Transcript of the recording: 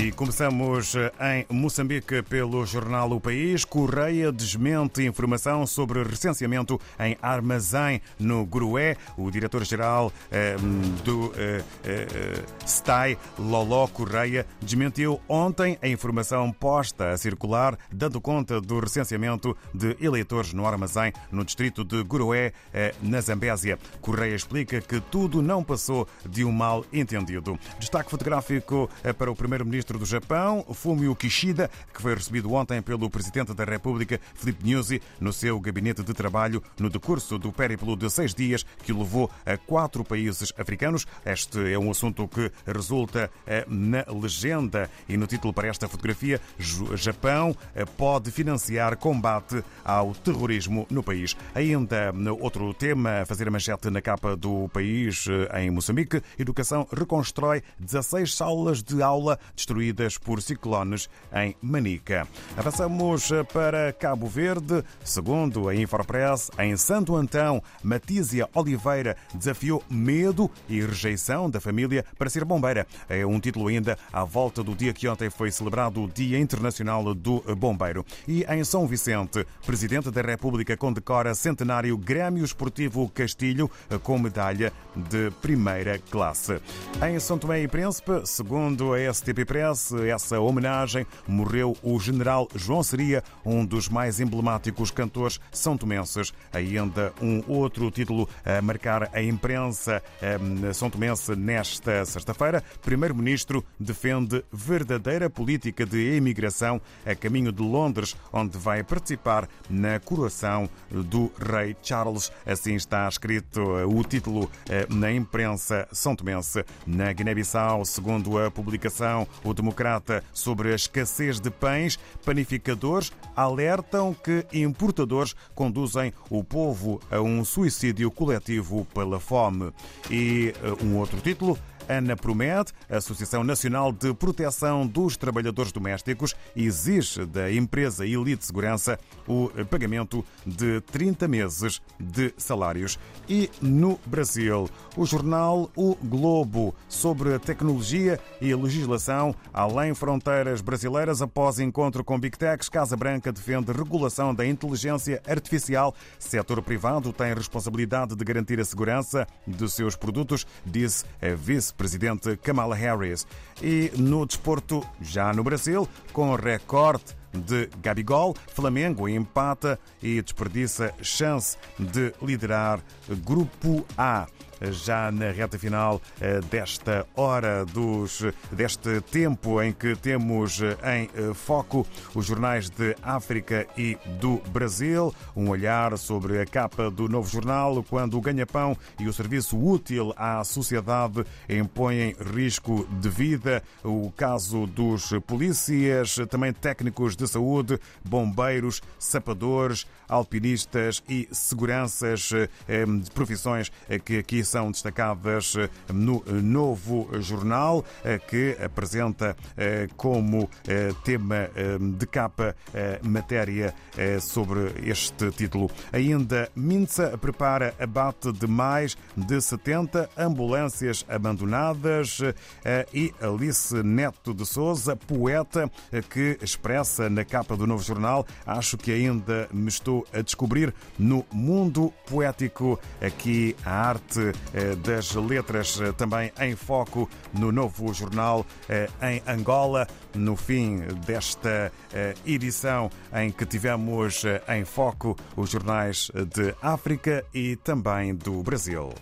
E começamos em Moçambique pelo jornal O País. Correia desmente informação sobre recenseamento em armazém no Grué. O diretor-geral eh, do eh, eh, STAI, Loló Correia, desmentiu ontem a informação posta a circular, dando conta do recenseamento de eleitores no armazém no distrito de Gurué, na Zambésia. Correia explica que tudo não passou de um mal entendido. Destaque fotográfico para o primeiro-ministro primeiro-ministro do Japão, Fumio Kishida, que foi recebido ontem pelo presidente da República, Filipe Nyusi, no seu gabinete de trabalho no decurso do périplo de seis dias que o levou a quatro países africanos. Este é um assunto que resulta eh, na legenda e no título para esta fotografia: Japão eh, pode financiar combate ao terrorismo no país. Ainda outro tema fazer a manchete na capa do país eh, em Moçambique: Educação reconstrói 16 salas de aula destruídas destruídas por ciclones em Manica. Avançamos para Cabo Verde. Segundo a Infopress, em Santo Antão, Matísia Oliveira desafiou medo e rejeição da família para ser bombeira. É um título ainda à volta do dia que ontem foi celebrado o Dia Internacional do Bombeiro. E em São Vicente, Presidente da República condecora centenário Grêmio Esportivo Castilho com medalha de primeira classe. Em São Tomé e Príncipe, segundo a STP Press, merece essa homenagem. Morreu o general João Seria, um dos mais emblemáticos cantores são tomenses. Ainda um outro título a marcar a imprensa ehm, são tomense nesta sexta-feira. Primeiro-ministro defende verdadeira política de imigração a caminho de Londres, onde vai participar na coroação do rei Charles. Assim está escrito eh, o título eh, na imprensa são tomense. Na Guiné-Bissau, segundo a publicação, o Democrata sobre a escassez de pães, panificadores alertam que importadores conduzem o povo a um suicídio coletivo pela fome. E eh, um outro título. Ana Promed, a Associação Nacional de Proteção dos Trabalhadores Domésticos, exige da empresa Elite Segurança o pagamento de 30 meses de salários. E no Brasil, o jornal O Globo sobre tecnologia e legislação além fronteiras brasileiras após encontro com Big Techs, Casa Branca defende regulação da inteligência artificial. Setor privado tem responsabilidade de garantir a segurança dos seus produtos, disse a vice presidente Kamala Harris. E no desporto, já no Brasil, com recorde de Gabigol, Flamengo empata e desperdiça chance de liderar Grupo A já na reta final eh, desta hora dos deste tempo em que temos eh, em eh, foco os jornais de África e do Brasil, um olhar sobre a capa do novo jornal quando o ganha-pão e o serviço útil à sociedade impõem risco de vida, o caso dos polícias, também técnicos de saúde, bombeiros, sapadores, alpinistas e seguranças, profissões que aqui são destacadas eh, no eh, novo jornal, eh, que apresenta como tema de capa matéria sobre este título. Ainda Minsa prepara abate de mais de 70 ambulâncias abandonadas e Alice Neto de Souza, poeta, que expressa na capa do novo jornal, acho que ainda me estou a descobrir no mundo poético aqui a arte das letras eh, também em foco no novo jornal eh, em Angola, no fim desta edição em que tivemos em foco os jornais de África e também do Brasil.